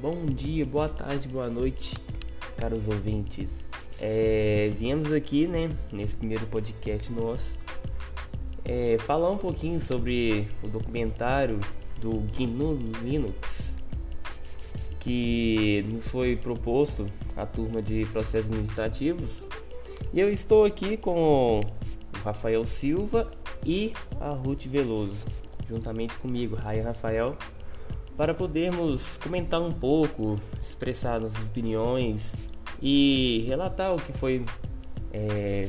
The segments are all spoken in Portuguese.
Bom dia, boa tarde, boa noite, caros ouvintes. É, viemos aqui, né, nesse primeiro podcast nosso, é, falar um pouquinho sobre o documentário do GNU Linux, que foi proposto à turma de processos administrativos. E eu estou aqui com o Rafael Silva e a Ruth Veloso, juntamente comigo, Raia Rafael para podermos comentar um pouco, expressar nossas opiniões e relatar o que foi é,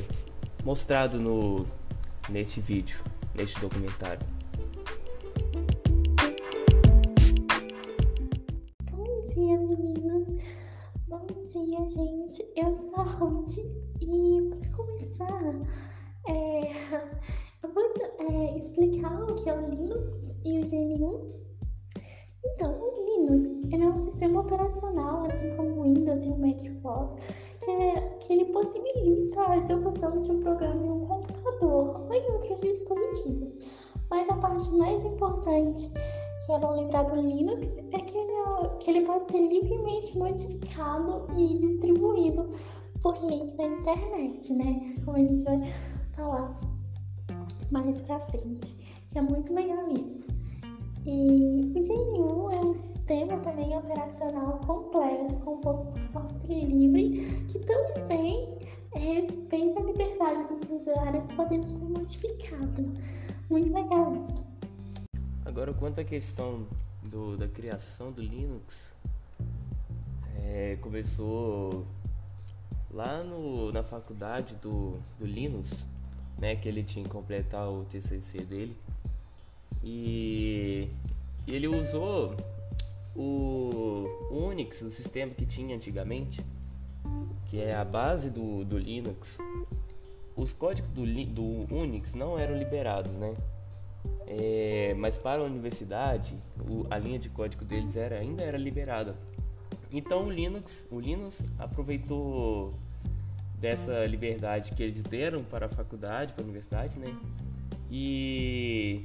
mostrado no, neste vídeo, neste documentário. Então, o Linux é um sistema operacional, assim como o Windows e o Mac OS, que, é, que ele possibilita a execução de um programa em um computador ou em outros dispositivos. Mas a parte mais importante que é bom lembrar do Linux é que ele, é, que ele pode ser livremente modificado e distribuído por link na internet, né? Como a gente vai falar mais pra frente, que é muito legal isso. E o Sistema também operacional completo, composto por software livre, que também respeita a liberdade dos usuários podendo ser modificado. Muito legal isso. Agora, quanto à questão do, da criação do Linux, é, começou lá no, na faculdade do, do Linux, né, que ele tinha que completar o TCC dele. E, e ele usou o Unix, o sistema que tinha antigamente, que é a base do, do Linux. Os códigos do, do Unix não eram liberados, né? É, mas para a universidade, o, a linha de código deles era, ainda era liberada. Então o Linux, o Linux aproveitou dessa liberdade que eles deram para a faculdade, para a universidade, né? E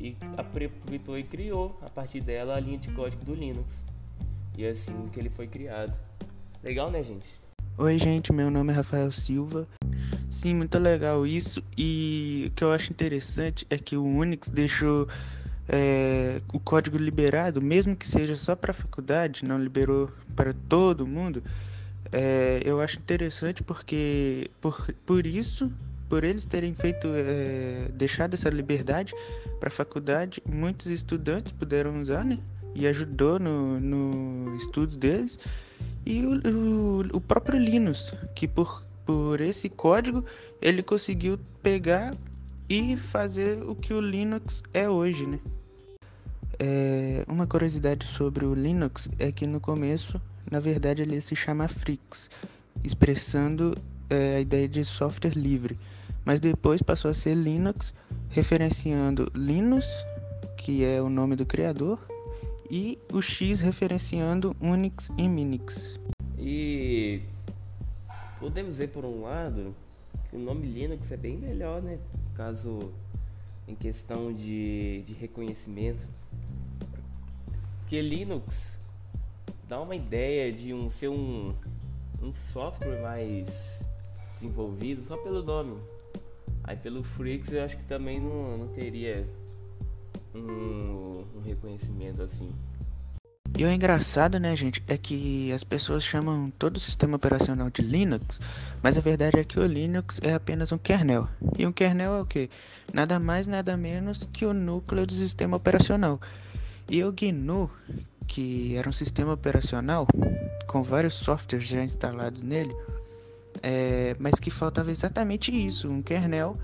e aproveitou e criou a partir dela a linha de código do Linux. E é assim que ele foi criado. Legal, né, gente? Oi, gente, meu nome é Rafael Silva. Sim, muito legal isso. E o que eu acho interessante é que o Unix deixou é, o código liberado, mesmo que seja só para a faculdade, não liberou para todo mundo. É, eu acho interessante porque por, por isso por eles terem feito é, deixado essa liberdade para a faculdade, muitos estudantes puderam usar, né? E ajudou no, no estudos deles. E o, o, o próprio Linus, que por, por esse código ele conseguiu pegar e fazer o que o Linux é hoje, né? É, uma curiosidade sobre o Linux é que no começo, na verdade, ele se chama Frix, expressando é, a ideia de software livre mas depois passou a ser Linux, referenciando Linus, que é o nome do criador, e o X referenciando Unix e Minix. E podemos dizer por um lado que o nome Linux é bem melhor, né? Caso em questão de, de reconhecimento. Porque Linux dá uma ideia de um ser um, um software mais desenvolvido só pelo nome. Aí pelo Freaks eu acho que também não, não teria um, um reconhecimento assim. E o engraçado, né, gente, é que as pessoas chamam todo o sistema operacional de Linux, mas a verdade é que o Linux é apenas um kernel. E um kernel é o que? Nada mais, nada menos que o núcleo do sistema operacional. E o GNU, que era um sistema operacional com vários softwares já instalados nele, é, mas que faltava exatamente isso, um kernel.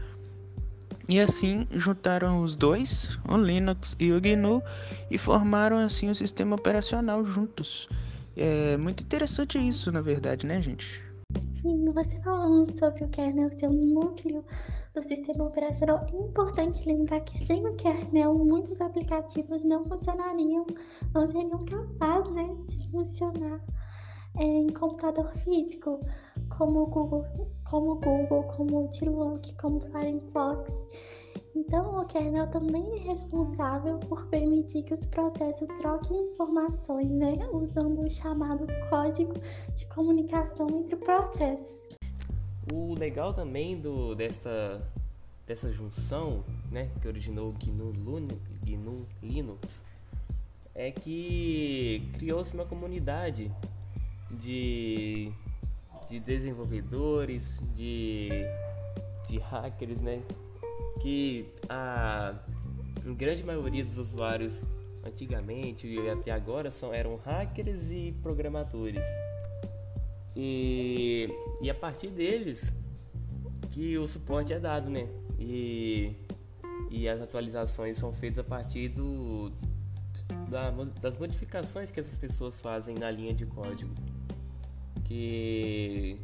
E assim juntaram os dois, o Linux e o GNU, e formaram assim o sistema operacional juntos. É muito interessante isso, na verdade, né, gente? Sim, você falando sobre o kernel ser um núcleo do sistema operacional, é importante lembrar que sem o kernel muitos aplicativos não funcionariam, não seriam capazes né, de funcionar é, em computador físico como o Google, como Google, como Outlook, como Firefox. Então, o kernel também é responsável por permitir que os processos troquem informações, né, usando o chamado código de comunicação entre processos. O legal também do, dessa, dessa junção, né, que originou o GNU, GNU Linux, é que criou-se uma comunidade de, de desenvolvedores, de, de hackers, né, que a grande maioria dos usuários antigamente e até agora são, eram hackers e programadores. E, e a partir deles que o suporte é dado, né? E, e as atualizações são feitas a partir do, da, das modificações que essas pessoas fazem na linha de código. Que,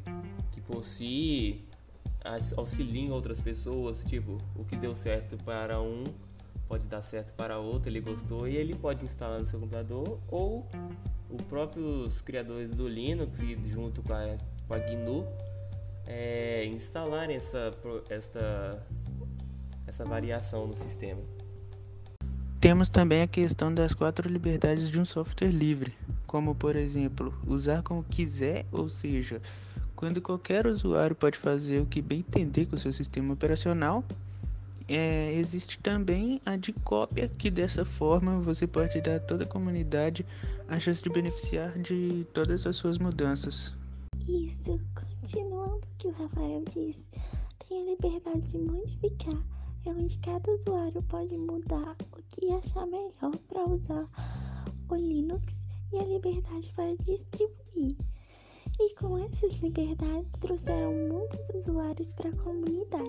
que por si auxiliam outras pessoas, tipo, o que deu certo para um pode dar certo para outro, ele gostou e ele pode instalar no seu computador ou os próprios criadores do Linux junto com a, com a GNU é, instalarem essa, essa, essa variação no sistema. Temos também a questão das quatro liberdades de um software livre, como por exemplo, usar como quiser, ou seja, quando qualquer usuário pode fazer o que bem entender com o seu sistema operacional. É, existe também a de cópia, que dessa forma você pode dar a toda a comunidade a chance de beneficiar de todas as suas mudanças. Isso, continuando o que o Rafael disse, tem a liberdade de modificar, onde cada usuário pode mudar o que achar melhor para usar o Linux e a liberdade para distribuir. E com essas liberdades trouxeram muitos usuários para a comunidade.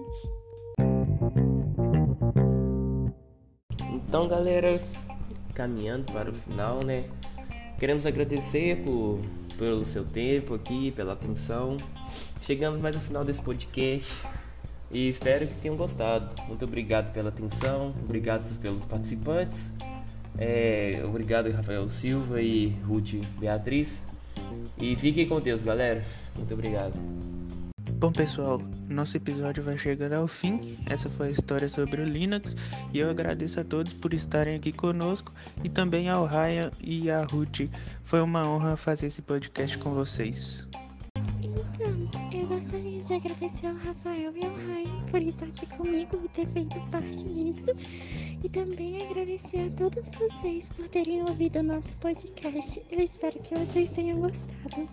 Então, galera, caminhando para o final, né? Queremos agradecer por, pelo seu tempo aqui, pela atenção. Chegamos mais no final desse podcast e espero que tenham gostado. Muito obrigado pela atenção, obrigado pelos participantes. É, obrigado, Rafael Silva e Ruth Beatriz. E fiquem com Deus, galera. Muito obrigado. Bom, pessoal, nosso episódio vai chegando ao fim. Essa foi a história sobre o Linux e eu agradeço a todos por estarem aqui conosco e também ao Ryan e à Ruth. Foi uma honra fazer esse podcast com vocês. Então, eu gostaria de agradecer ao por estar aqui comigo e ter feito parte disso. E também agradecer a todos vocês por terem ouvido o nosso podcast. Eu espero que vocês tenham gostado.